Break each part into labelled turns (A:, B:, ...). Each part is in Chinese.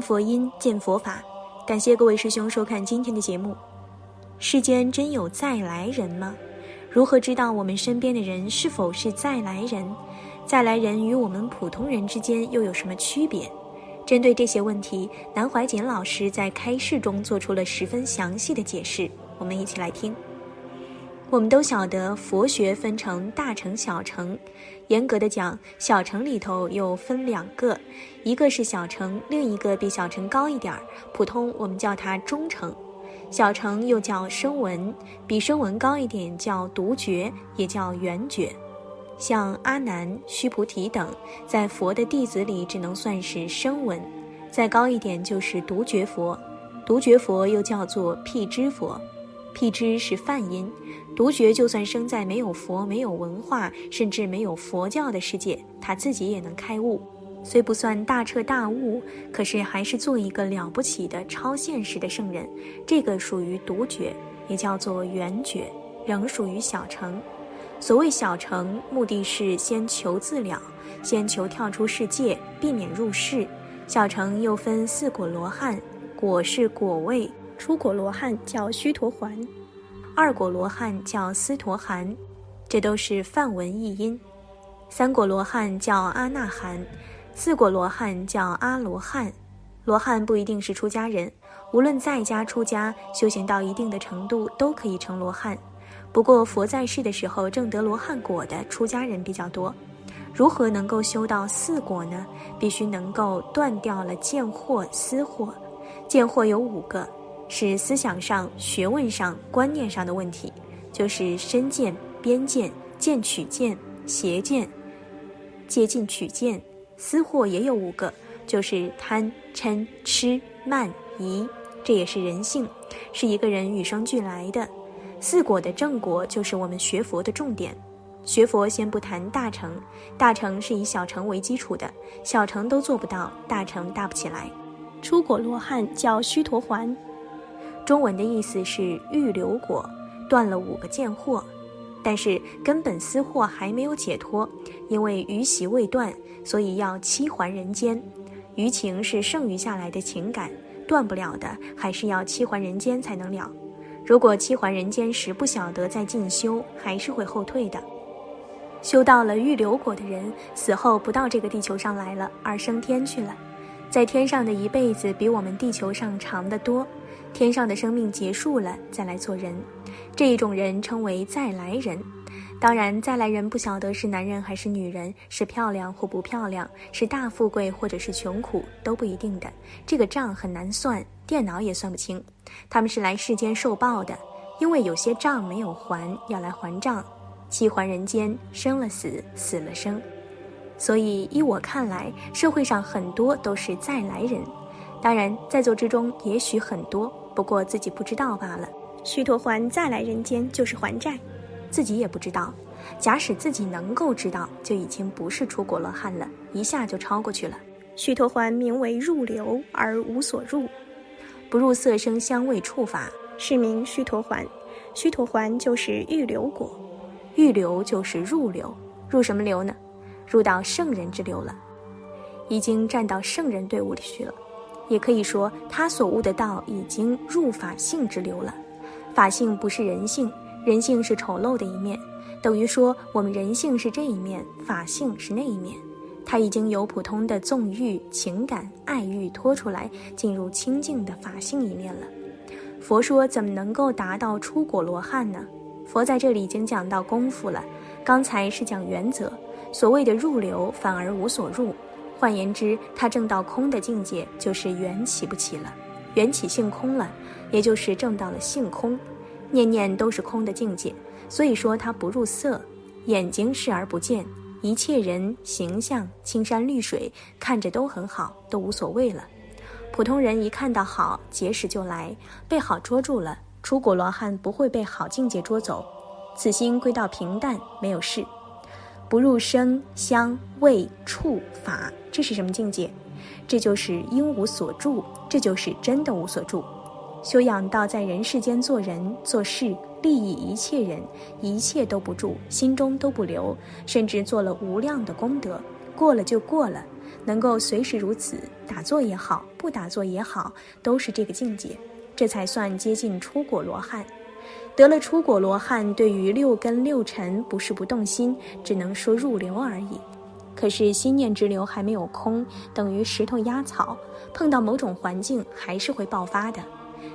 A: 佛音，见佛法。感谢各位师兄收看今天的节目。世间真有再来人吗？如何知道我们身边的人是否是再来人？再来人与我们普通人之间又有什么区别？针对这些问题，南怀瑾老师在开示中做出了十分详细的解释。我们一起来听。我们都晓得，佛学分成大乘、小乘。严格的讲，小乘里头又分两个，一个是小乘，另一个比小乘高一点儿，普通我们叫它中乘。小乘又叫声闻，比声闻高一点叫独觉，也叫缘觉。像阿难、须菩提等，在佛的弟子里只能算是声闻，再高一点就是独觉佛。独觉佛又叫做辟支佛，辟支是梵音。独觉就算生在没有佛、没有文化，甚至没有佛教的世界，他自己也能开悟。虽不算大彻大悟，可是还是做一个了不起的超现实的圣人。这个属于独觉，也叫做圆觉，仍属于小乘。所谓小乘，目的是先求自了，先求跳出世界，避免入世。小乘又分四果罗汉，果是果位，出果罗汉叫须陀环，二果罗汉叫斯陀含，这都是梵文译音。三果罗汉叫阿那含。四果罗汉叫阿罗汉，罗汉不一定是出家人，无论在家出家，修行到一定的程度都可以成罗汉。不过佛在世的时候，证得罗汉果的出家人比较多。如何能够修到四果呢？必须能够断掉了见惑、思惑。见惑有五个，是思想上、学问上、观念上的问题，就是身见、边见、见取见、邪见、接近取见。私货也有五个，就是贪、嗔、痴、慢、疑，这也是人性，是一个人与生俱来的。四果的正果就是我们学佛的重点。学佛先不谈大乘，大乘是以小乘为基础的，小乘都做不到，大乘大不起来。出果罗汉叫须陀环，中文的意思是欲留果，断了五个贱货。但是根本私货还没有解脱，因为余习未断，所以要七还人间。余情是剩余下来的情感，断不了的，还是要七还人间才能了。如果七还人间时不晓得再进修，还是会后退的。修到了预留果的人，死后不到这个地球上来了，而升天去了，在天上的一辈子比我们地球上长得多。天上的生命结束了，再来做人。这一种人称为再来人，当然再来人不晓得是男人还是女人，是漂亮或不漂亮，是大富贵或者是穷苦都不一定的，这个账很难算，电脑也算不清。他们是来世间受报的，因为有些账没有还，要来还账。七还人间，生了死，死了生，所以依我看来，社会上很多都是再来人，当然在座之中也许很多，不过自己不知道罢了。须陀环再来人间就是还债，自己也不知道。假使自己能够知道，就已经不是出果罗汉了，一下就超过去了。须陀环名为入流而无所入，不入色声香味触法，是名须陀环。须陀环就是欲流果，欲流就是入流，入什么流呢？入到圣人之流了，已经站到圣人队伍里去了。也可以说，他所悟的道已经入法性之流了。法性不是人性，人性是丑陋的一面，等于说我们人性是这一面，法性是那一面。他已经由普通的纵欲、情感、爱欲脱出来，进入清净的法性一面了。佛说怎么能够达到出果罗汉呢？佛在这里已经讲到功夫了，刚才是讲原则，所谓的入流反而无所入。换言之，他证到空的境界，就是缘起不起了。缘起性空了，也就是证到了性空，念念都是空的境界。所以说他不入色，眼睛视而不见，一切人形象、青山绿水看着都很好，都无所谓了。普通人一看到好，结识就来，被好捉住了。出果罗汉不会被好境界捉走，此心归到平淡，没有事，不入声香味触法，这是什么境界？这就是应无所住，这就是真的无所住。修养到在人世间做人做事，利益一切人，一切都不住，心中都不留，甚至做了无量的功德，过了就过了。能够随时如此，打坐也好，不打坐也好，都是这个境界，这才算接近出果罗汉。得了出果罗汉，对于六根六尘不是不动心，只能说入流而已。可是心念之流还没有空，等于石头压草，碰到某种环境还是会爆发的。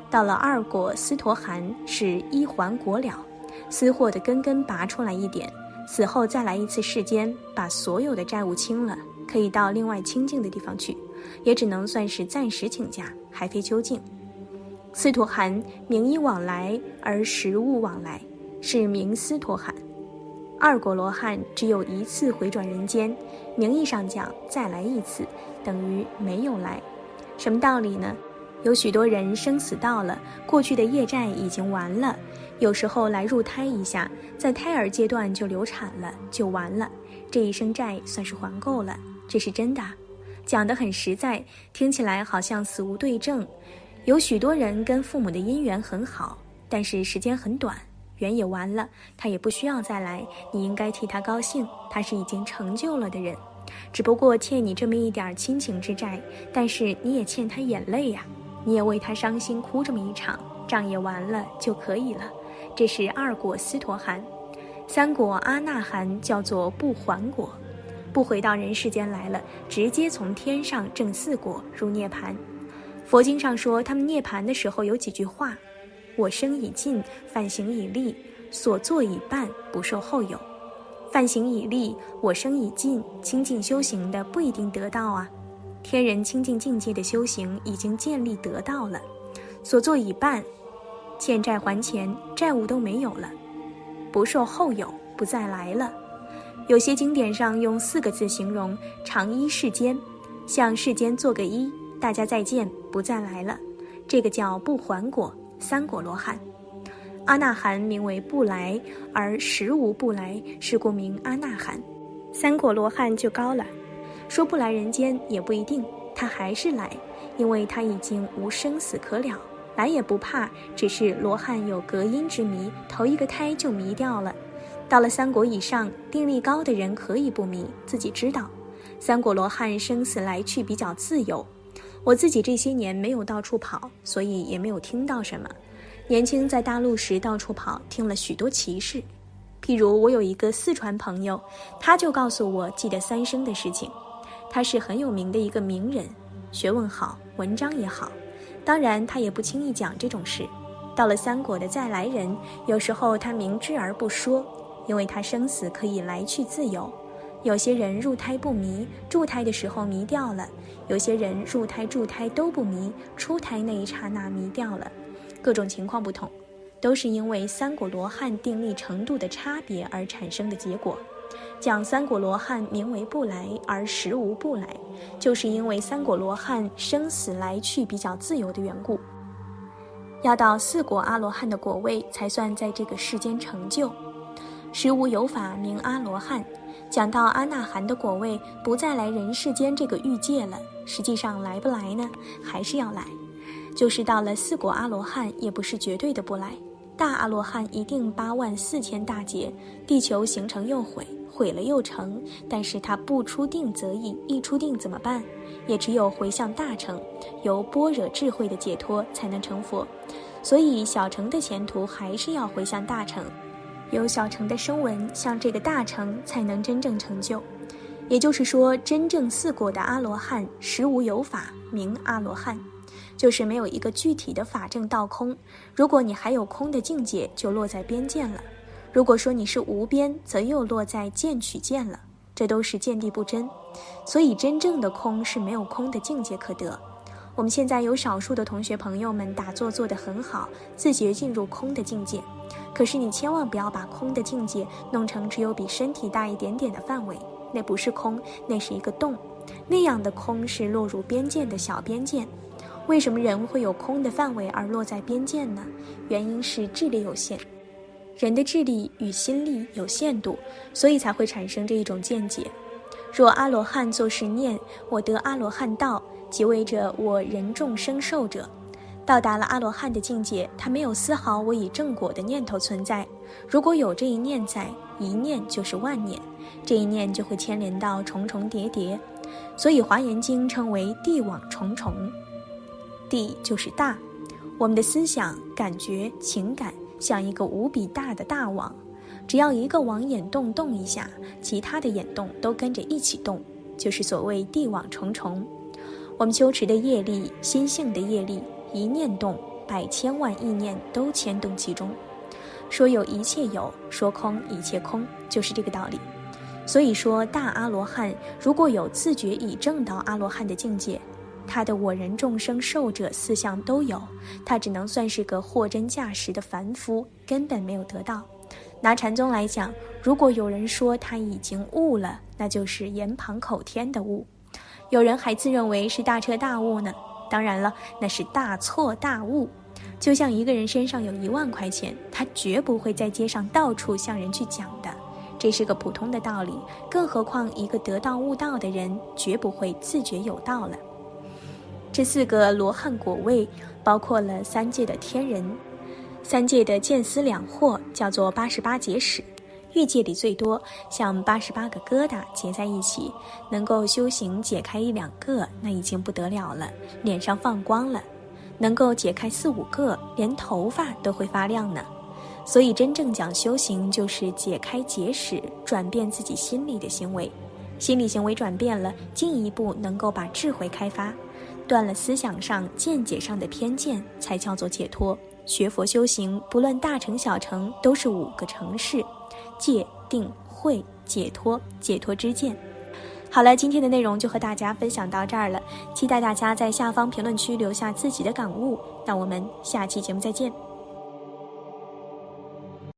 A: 到了二果斯陀含，是一环果了，私货的根根拔出来一点，死后再来一次世间，把所有的债务清了，可以到另外清净的地方去，也只能算是暂时请假，还非究竟。斯陀含名医往来，而实物往来，是名斯陀含。二果罗汉只有一次回转人间，名义上讲再来一次，等于没有来。什么道理呢？有许多人生死到了，过去的业债已经完了，有时候来入胎一下，在胎儿阶段就流产了，就完了，这一生债算是还够了。这是真的，讲得很实在，听起来好像死无对证。有许多人跟父母的姻缘很好，但是时间很短。缘也完了，他也不需要再来。你应该替他高兴，他是已经成就了的人，只不过欠你这么一点亲情之债，但是你也欠他眼泪呀，你也为他伤心哭这么一场，账也完了就可以了。这是二果斯陀含，三果阿那含叫做不还果，不回到人世间来了，直接从天上正四果入涅盘。佛经上说，他们涅槃的时候有几句话。我生已尽，犯行已立，所作已办，不受后有。犯行已立，我生已尽，清净修行的不一定得到啊。天人清净境界的修行已经建立得到了，所作已办，欠债还钱，债务都没有了，不受后有，不再来了。有些经典上用四个字形容：长依世间，向世间做个揖，大家再见，不再来了。这个叫不还果。三果罗汉，阿那含名为不来，而实无不来，是故名阿那含。三果罗汉就高了，说不来人间也不一定，他还是来，因为他已经无生死可了，来也不怕，只是罗汉有隔音之谜，投一个胎就迷掉了。到了三果以上，定力高的人可以不迷，自己知道。三果罗汉生死来去比较自由。我自己这些年没有到处跑，所以也没有听到什么。年轻在大陆时到处跑，听了许多奇事。譬如我有一个四川朋友，他就告诉我记得三生的事情。他是很有名的一个名人，学问好，文章也好。当然，他也不轻易讲这种事。到了三国的再来人，有时候他明知而不说，因为他生死可以来去自由。有些人入胎不迷，住胎的时候迷掉了；有些人入胎、住胎都不迷，出胎那一刹那迷掉了。各种情况不同，都是因为三果罗汉定力程度的差别而产生的结果。讲三果罗汉名为不来，而实无不来，就是因为三果罗汉生死来去比较自由的缘故。要到四果阿罗汉的果位，才算在这个世间成就。实无有法名阿罗汉。讲到阿那含的果位不再来人世间这个欲界了，实际上来不来呢？还是要来。就是到了四果阿罗汉，也不是绝对的不来。大阿罗汉一定八万四千大劫，地球形成又毁，毁了又成。但是他不出定则已，一出定怎么办？也只有回向大成，由般若智慧的解脱才能成佛。所以小乘的前途还是要回向大成。有小乘的声闻，像这个大乘才能真正成就。也就是说，真正四果的阿罗汉，实无有法名阿罗汉，就是没有一个具体的法证道空。如果你还有空的境界，就落在边见了；如果说你是无边，则又落在见取见了。这都是见地不真。所以，真正的空是没有空的境界可得。我们现在有少数的同学朋友们打坐做得很好，自觉进入空的境界。可是你千万不要把空的境界弄成只有比身体大一点点的范围，那不是空，那是一个洞。那样的空是落入边界的小边界。为什么人会有空的范围而落在边界呢？原因是智力有限，人的智力与心力有限度，所以才会产生这一种见解。若阿罗汉作是念我得阿罗汉道，即为着我人众生受者。到达了阿罗汉的境界，他没有丝毫我以正果的念头存在。如果有这一念在，一念就是万念，这一念就会牵连到重重叠叠。所以《华严经》称为地网重重。地就是大，我们的思想、感觉、情感像一个无比大的大网，只要一个网眼动动一下，其他的眼动都跟着一起动，就是所谓地网重重。我们修持的业力、心性的业力，一念动，百千万意念都牵动其中。说有一切有，说空一切空，就是这个道理。所以说，大阿罗汉如果有自觉已证到阿罗汉的境界。他的我人众生寿者四相都有，他只能算是个货真价实的凡夫，根本没有得到。拿禅宗来讲，如果有人说他已经悟了，那就是言旁口天的悟；有人还自认为是大彻大悟呢，当然了，那是大错大悟。就像一个人身上有一万块钱，他绝不会在街上到处向人去讲的，这是个普通的道理。更何况一个得道悟道的人，绝不会自觉有道了。这四个罗汉果位包括了三界的天人，三界的见思两惑叫做八十八劫史，欲界里最多，像八十八个疙瘩结在一起，能够修行解开一两个，那已经不得了了，脸上放光了；能够解开四五个，连头发都会发亮呢。所以真正讲修行，就是解开结使，转变自己心理的行为，心理行为转变了，进一步能够把智慧开发。断了思想上、见解上的偏见，才叫做解脱。学佛修行，不论大成小成，都是五个城市：戒、定、慧、解脱。解脱之见。好了，今天的内容就和大家分享到这儿了。期待大家在下方评论区留下自己的感悟。那我们下期节目再见。